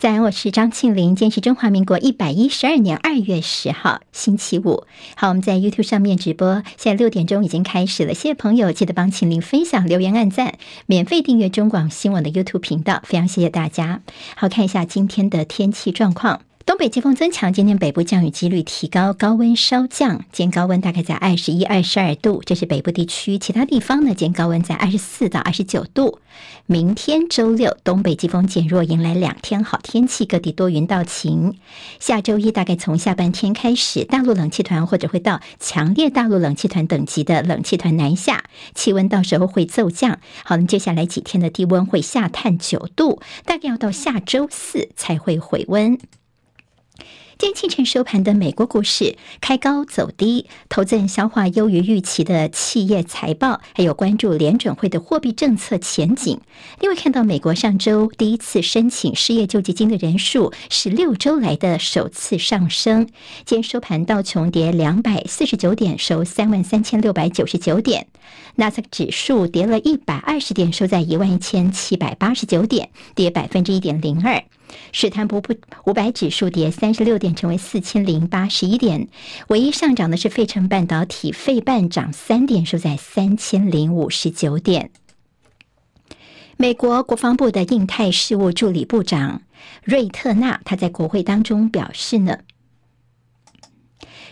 早安，我是张庆玲。今天是中华民国一百一十二年二月十号，星期五。好，我们在 YouTube 上面直播，现在六点钟已经开始了。谢谢朋友，记得帮庆玲分享、留言、按赞，免费订阅中广新闻的 YouTube 频道，非常谢谢大家。好，看一下今天的天气状况。东北季风增强，今天北部降雨几率提高，高温稍降。今高温大概在二十一、二十二度，这是北部地区。其他地方呢，今高温在二十四到二十九度。明天周六，东北季风减弱，迎来两天好天气，各地多云到晴。下周一大概从下半天开始，大陆冷气团或者会到强烈大陆冷气团等级的冷气团南下，气温到时候会骤降。好，那接下来几天的低温会下探九度，大概要到下周四才会回温。今天清晨收盘的美国股市开高走低，投资人消化优于预期的企业财报，还有关注联准会的货币政策前景。因为看到美国上周第一次申请失业救济金的人数是六周来的首次上升。今天收盘道琼跌两百四十九点，收三万三千六百九十九点；纳斯指数跌了一百二十点，收在一万一千七百八十九点，跌百分之一点零二。史坦普五百指数跌三十六点，成为四千零八十一点。唯一上涨的是费城半导体，费半涨三点，收在三千零五十九点。美国国防部的印太事务助理部长瑞特纳，他在国会当中表示呢。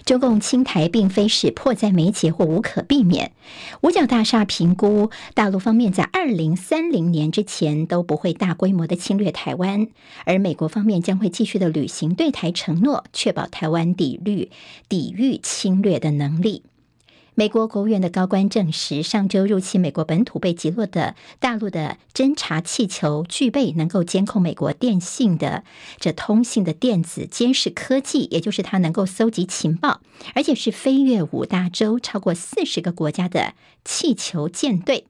中共侵台并非是迫在眉睫或无可避免。五角大厦评估，大陆方面在二零三零年之前都不会大规模的侵略台湾，而美国方面将会继续的履行对台承诺，确保台湾抵御抵御侵略的能力。美国国务院的高官证实，上周入侵美国本土被击落的大陆的侦察气球，具备能够监控美国电信的这通信的电子监视科技，也就是它能够搜集情报，而且是飞越五大洲、超过四十个国家的气球舰队。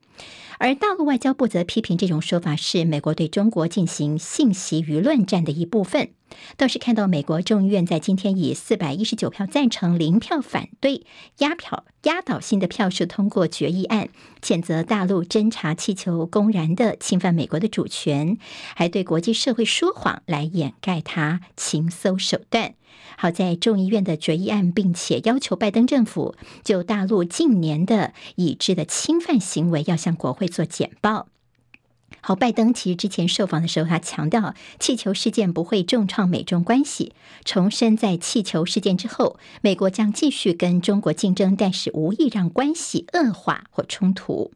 而大陆外交部则批评这种说法是美国对中国进行信息舆论战的一部分。倒是看到美国众议院在今天以四百一十九票赞成、零票反对、压票压倒性的票数通过决议案，谴责大陆侦察气球公然的侵犯美国的主权，还对国际社会说谎来掩盖它情搜手段。好在众议院的决议案，并且要求拜登政府就大陆近年的已知的侵犯行为要向国会做简报。好，拜登其实之前受访的时候，他强调气球事件不会重创美中关系，重申在气球事件之后，美国将继续跟中国竞争，但是无意让关系恶化或冲突。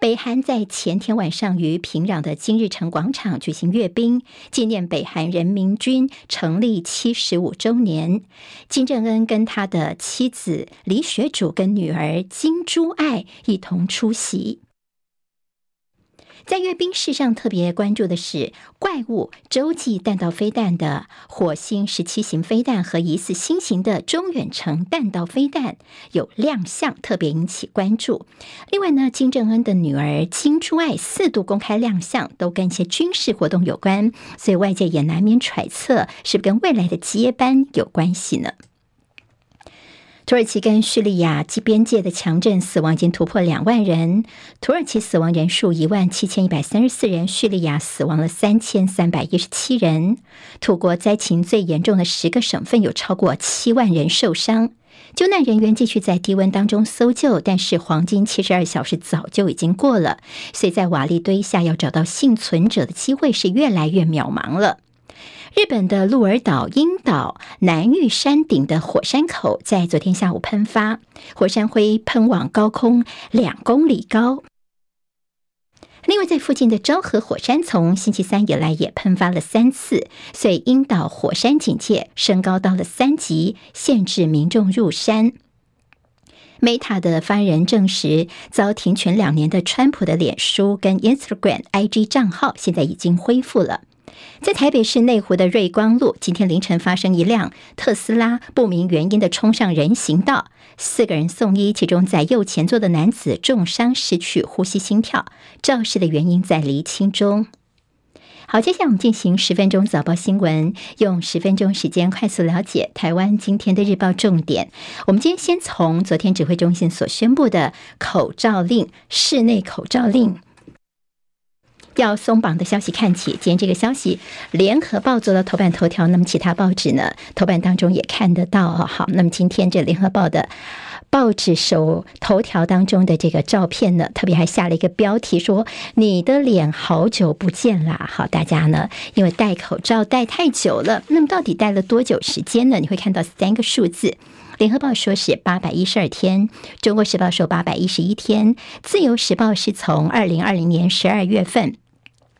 北韩在前天晚上于平壤的金日成广场举行阅兵，纪念北韩人民军成立七十五周年。金正恩跟他的妻子李雪主跟女儿金珠爱一同出席。在阅兵式上特别关注的是怪物洲际弹道飞弹的火星十七型飞弹和疑似新型的中远程弹道飞弹有亮相，特别引起关注。另外呢，金正恩的女儿金珠爱四度公开亮相，都跟一些军事活动有关，所以外界也难免揣测，是不是跟未来的接班有关系呢？土耳其跟叙利亚及边界的强震死亡已经突破两万人，土耳其死亡人数一万七千一百三十四人，叙利亚死亡了三千三百一十七人。土国灾情最严重的十个省份有超过七万人受伤，救难人员继续在低温当中搜救，但是黄金七十二小时早就已经过了，所以在瓦砾堆下要找到幸存者的机会是越来越渺茫了。日本的鹿儿岛樱岛南玉山顶的火山口在昨天下午喷发，火山灰喷往高空两公里高。另外，在附近的昭和火山从星期三以来也喷发了三次，所以樱岛火山警戒升高到了三级，限制民众入山。Meta 的发言人证实，遭停权两年的川普的脸书跟 Instagram IG 账号现在已经恢复了。在台北市内湖的瑞光路，今天凌晨发生一辆特斯拉不明原因的冲上人行道，四个人送医，其中在右前座的男子重伤，失去呼吸心跳，肇事的原因在厘清中。好，接下来我们进行十分钟早报新闻，用十分钟时间快速了解台湾今天的日报重点。我们今天先从昨天指挥中心所宣布的口罩令，室内口罩令。要松绑的消息看起，今天这个消息，联合报做了头版头条，那么其他报纸呢，头版当中也看得到。好，那么今天这联合报的报纸首头条当中的这个照片呢，特别还下了一个标题说：“你的脸好久不见啦！”好，大家呢，因为戴口罩戴太久了，那么到底戴了多久时间呢？你会看到三个数字。联合报说是八百一十二天，中国时报说八百一十一天，自由时报是从二零二零年十二月份。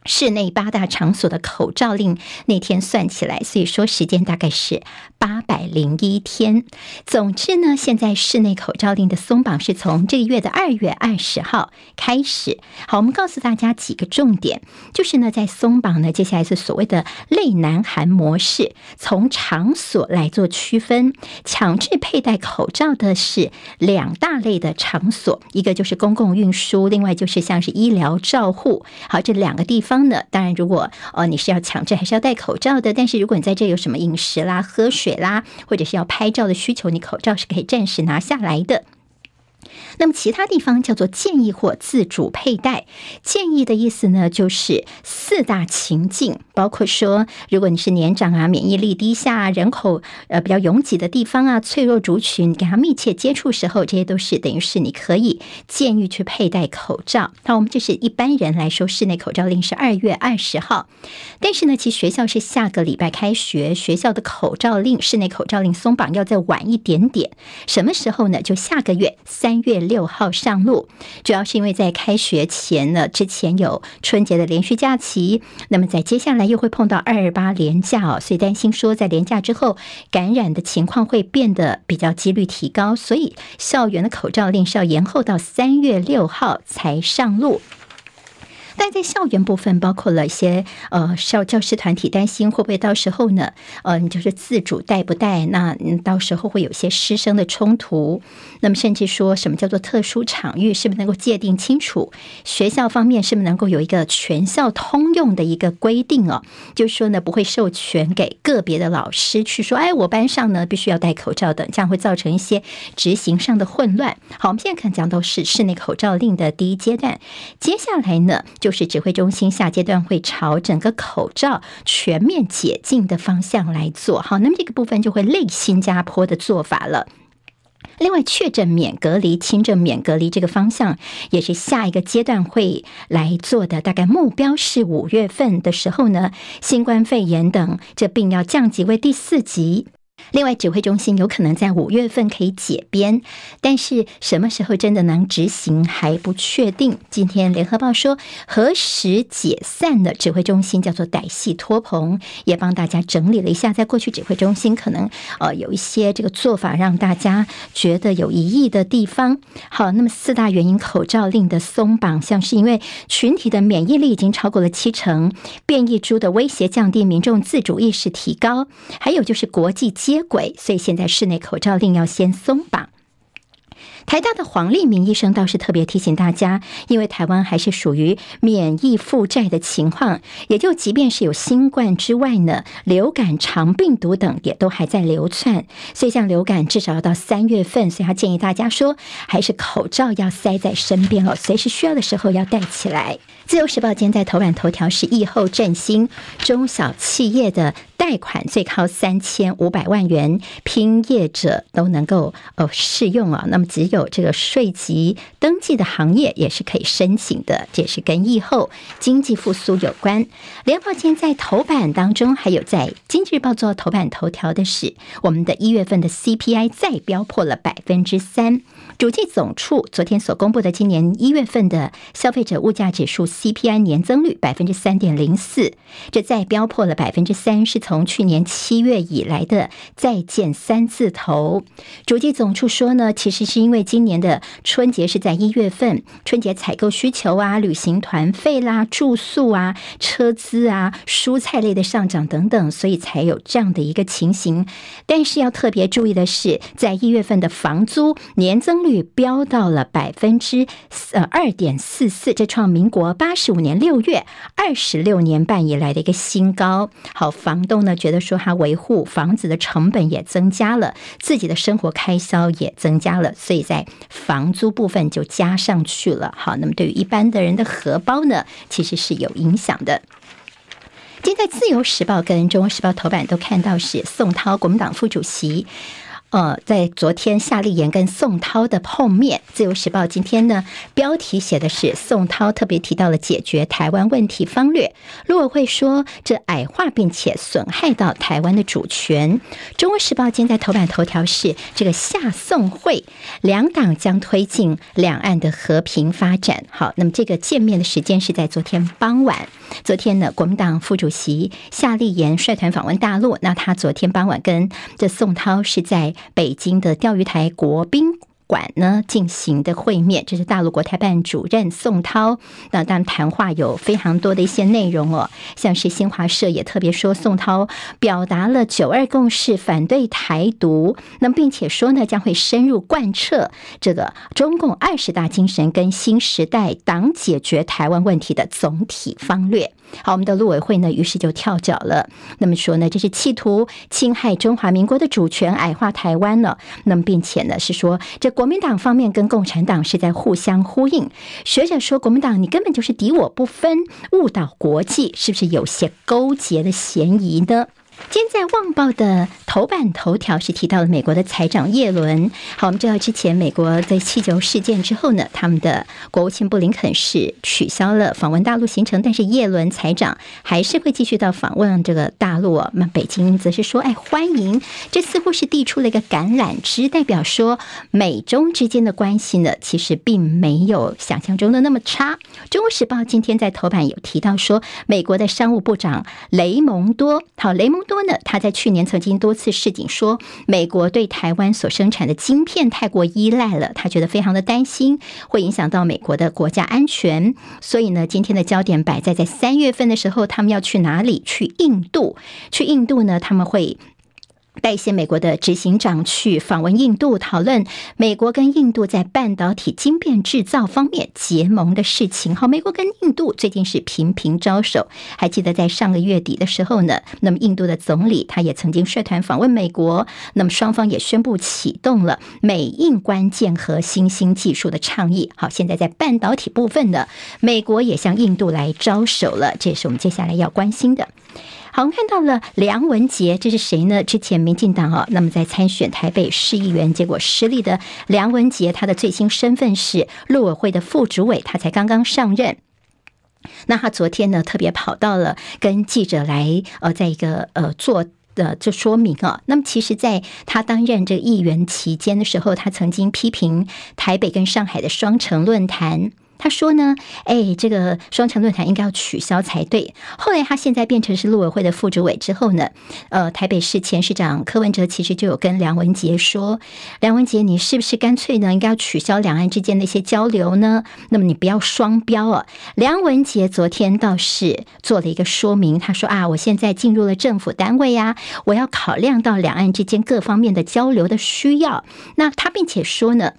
室内八大场所的口罩令那天算起来，所以说时间大概是八百零一天。总之呢，现在室内口罩令的松绑是从这个月的二月二十号开始。好，我们告诉大家几个重点，就是呢，在松绑呢，接下来是所谓的类南韩模式，从场所来做区分，强制佩戴口罩的是两大类的场所，一个就是公共运输，另外就是像是医疗照护。好，这两个地方。当然，如果呃你是要强制还是要戴口罩的，但是如果你在这有什么饮食啦、喝水啦，或者是要拍照的需求，你口罩是可以暂时拿下来的。那么其他地方叫做建议或自主佩戴。建议的意思呢，就是四大情境，包括说，如果你是年长啊、免疫力低下、人口呃比较拥挤的地方啊、脆弱族群，跟他密切接触时候，这些都是等于是你可以建议去佩戴口罩。那我们就是一般人来说，室内口罩令是二月二十号，但是呢，其实学校是下个礼拜开学，学校的口罩令、室内口罩令松绑要再晚一点点。什么时候呢？就下个月三三月六号上路，主要是因为在开学前呢，之前有春节的连续假期，那么在接下来又会碰到二二八连假哦，所以担心说在连假之后感染的情况会变得比较几率提高，所以校园的口罩令是要延后到三月六号才上路。但在校园部分，包括了一些呃校教师团体担心会不会到时候呢，嗯、呃，就是自主戴不戴，那到时候会有一些师生的冲突。那么甚至说什么叫做特殊场域，是不是能够界定清楚？学校方面是不是能够有一个全校通用的一个规定哦？就是说呢，不会授权给个别的老师去说，哎，我班上呢必须要戴口罩等，这样会造成一些执行上的混乱。好，我们现在可能讲到是室内口罩令的第一阶段，接下来呢？就是指挥中心下阶段会朝整个口罩全面解禁的方向来做，好，那么这个部分就会类新加坡的做法了。另外，确诊免隔离、轻症免隔离这个方向也是下一个阶段会来做的，大概目标是五月份的时候呢，新冠肺炎等这病要降级为第四级。另外，指挥中心有可能在五月份可以解编，但是什么时候真的能执行还不确定。今天联合报说何时解散的指挥中心叫做歹戏拖棚，也帮大家整理了一下，在过去指挥中心可能呃有一些这个做法让大家觉得有疑义的地方。好，那么四大原因口罩令的松绑，像是因为群体的免疫力已经超过了七成，变异株的威胁降低，民众自主意识提高，还有就是国际接接轨，所以现在室内口罩令要先松绑。台大的黄立明医生倒是特别提醒大家，因为台湾还是属于免疫负债的情况，也就即便是有新冠之外呢，流感、肠病毒等也都还在流窜，所以像流感至少要到三月份，所以他建议大家说，还是口罩要塞在身边哦，随时需要的时候要戴起来。自由时报今天在头版头条是疫后振兴中小企业的。贷款最高三千五百万元，拼业者都能够呃适用啊。那么只有这个税籍登记的行业也是可以申请的，这也是跟疫后经济复苏有关。联合报今天在头版当中，还有在经济日报做头版头条的是，我们的一月份的 CPI 再飙破了百分之三。主计总处昨天所公布的今年一月份的消费者物价指数 CPI 年增率百分之三点零四，这再飙破了百分之三，是从去年七月以来的再见三字头，主计总处说呢，其实是因为今年的春节是在一月份，春节采购需求啊、旅行团费啦、住宿啊、车资啊、蔬菜类的上涨等等，所以才有这样的一个情形。但是要特别注意的是，在一月份的房租年增率飙到了百分之呃二点四四，这创民国八十五年六月二十六年半以来的一个新高。好，房东呢觉得说他维护房子的成本也增加了，自己的生活开销也增加了，所以在房租部分就加上去了。好，那么对于一般的人的荷包呢，其实是有影响的。今天在《自由时报》跟《中国时报》头版都看到是宋涛，国民党副主席。呃，在昨天夏立言跟宋涛的碰面，《自由时报》今天呢标题写的是宋涛特别提到了解决台湾问题方略。陆委会说这矮化并且损害到台湾的主权。《中国时报》今天在头版头条是这个夏宋会，两党将推进两岸的和平发展。好，那么这个见面的时间是在昨天傍晚。昨天呢，国民党副主席夏立言率团访问大陆，那他昨天傍晚跟这宋涛是在。北京的钓鱼台国宾馆呢进行的会面，这是大陆国台办主任宋涛。那当然谈话有非常多的一些内容哦，像是新华社也特别说，宋涛表达了九二共识，反对台独，那么并且说呢，将会深入贯彻这个中共二十大精神跟新时代党解决台湾问题的总体方略。好，我们的陆委会呢，于是就跳脚了。那么说呢，这是企图侵害中华民国的主权，矮化台湾了。那么，并且呢，是说这国民党方面跟共产党是在互相呼应。学者说，国民党你根本就是敌我不分，误导国际，是不是有些勾结的嫌疑呢？今天在《旺报》的头版头条是提到了美国的财长叶伦。好，我们知道之前美国在气球事件之后呢，他们的国务卿布林肯是取消了访问大陆行程，但是叶伦财长还是会继续到访问这个大陆。那北京则是说，哎，欢迎，这似乎是递出了一个橄榄枝，代表说美中之间的关系呢，其实并没有想象中的那么差。《中国时报》今天在头版有提到说，美国的商务部长雷蒙多，好，雷蒙。多呢？他在去年曾经多次示警说，美国对台湾所生产的晶片太过依赖了，他觉得非常的担心，会影响到美国的国家安全。所以呢，今天的焦点摆在在三月份的时候，他们要去哪里？去印度。去印度呢，他们会。带一些美国的执行长去访问印度，讨论美国跟印度在半导体晶片制造方面结盟的事情。好，美国跟印度最近是频频招手。还记得在上个月底的时候呢，那么印度的总理他也曾经率团访问美国，那么双方也宣布启动了美印关键和新兴技术的倡议。好，现在在半导体部分呢，美国也向印度来招手了，这也是我们接下来要关心的。好，我们看到了梁文杰，这是谁呢？之前民进党啊，那么在参选台北市议员，结果失利的梁文杰，他的最新身份是陆委会的副主委，他才刚刚上任。那他昨天呢，特别跑到了跟记者来，呃，在一个呃做的就说明啊。那么其实，在他担任这个议员期间的时候，他曾经批评台北跟上海的双城论坛。他说呢，哎，这个双城论坛应该要取消才对。后来他现在变成是陆委会的副主委之后呢，呃，台北市前市长柯文哲其实就有跟梁文杰说，梁文杰，你是不是干脆呢应该要取消两岸之间的一些交流呢？那么你不要双标啊。梁文杰昨天倒是做了一个说明，他说啊，我现在进入了政府单位呀，我要考量到两岸之间各方面的交流的需要。那他并且说呢。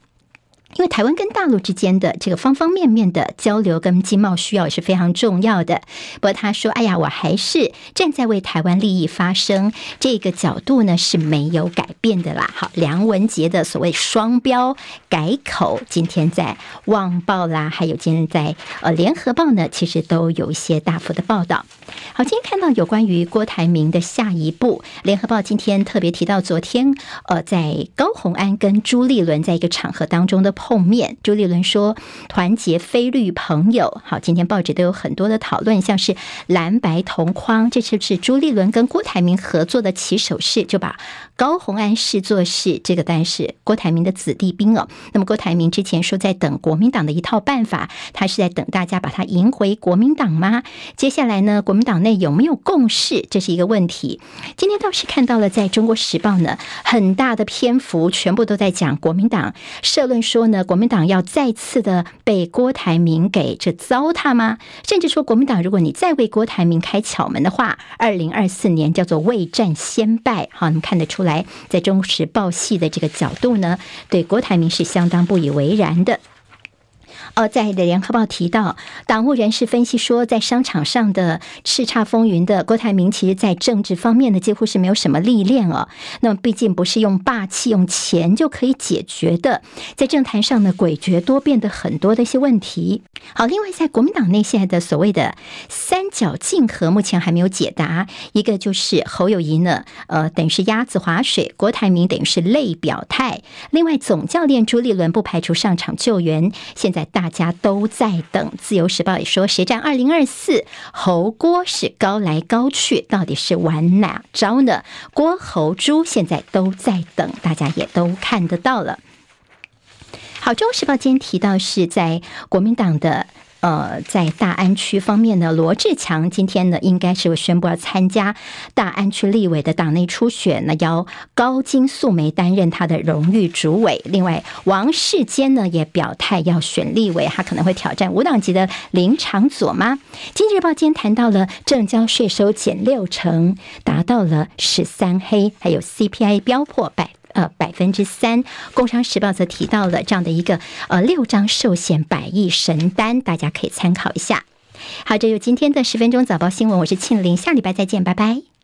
因为台湾跟大陆之间的这个方方面面的交流跟经贸需要也是非常重要的。不过他说：“哎呀，我还是站在为台湾利益发声这个角度呢是没有改变的啦。”好，梁文杰的所谓双标改口，今天在《旺报》啦，还有今天在呃《联合报》呢，其实都有一些大幅的报道。好，今天看到有关于郭台铭的下一步，《联合报》今天特别提到，昨天呃在高虹安跟朱立伦在一个场合当中的。后面，朱立伦说团结非绿朋友。好，今天报纸都有很多的讨论，像是蓝白同框，这是不是朱立伦跟郭台铭合作的起手式？就把高虹安视作是这个，但是郭台铭的子弟兵哦。那么郭台铭之前说在等国民党的一套办法，他是在等大家把他迎回国民党吗？接下来呢，国民党内有没有共识？这是一个问题。今天倒是看到了，在中国时报呢，很大的篇幅全部都在讲国民党社论说呢。呢，国民党要再次的被郭台铭给这糟蹋吗？甚至说，国民党如果你再为郭台铭开巧门的话，二零二四年叫做未战先败。好，你们看得出来，在中时报系的这个角度呢，对郭台铭是相当不以为然的。哦，在的联合报提到，党务人士分析说，在商场上的叱咤风云的郭台铭，其实，在政治方面呢，几乎是没有什么历练哦。那么，毕竟不是用霸气、用钱就可以解决的，在政坛上呢，诡谲多变的很多的一些问题。好，另外，在国民党内现在的所谓的三角竞合，目前还没有解答。一个就是侯友谊呢，呃，等于是鸭子划水；郭台铭等于是泪表态。另外，总教练朱立伦不排除上场救援。现在大。大家都在等，《自由时报》也说，谁战二零二四？侯郭是高来高去，到底是玩哪招呢？郭侯朱现在都在等，大家也都看得到了。好，《中时报》今天提到是在国民党的。呃，在大安区方面呢，罗志强今天呢，应该是宣布要参加大安区立委的党内初选，那由高金素梅担任他的荣誉主委。另外，王世坚呢也表态要选立委，他可能会挑战无党籍的林长佐吗？经济日报今天谈到了证交税收减六成，达到了十三黑，还有 CPI 飙破百。呃，百分之三。工商时报则提到了这样的一个呃六张寿险百亿神单，大家可以参考一下。好，这就今天的十分钟早报新闻，我是庆玲，下礼拜再见，拜拜。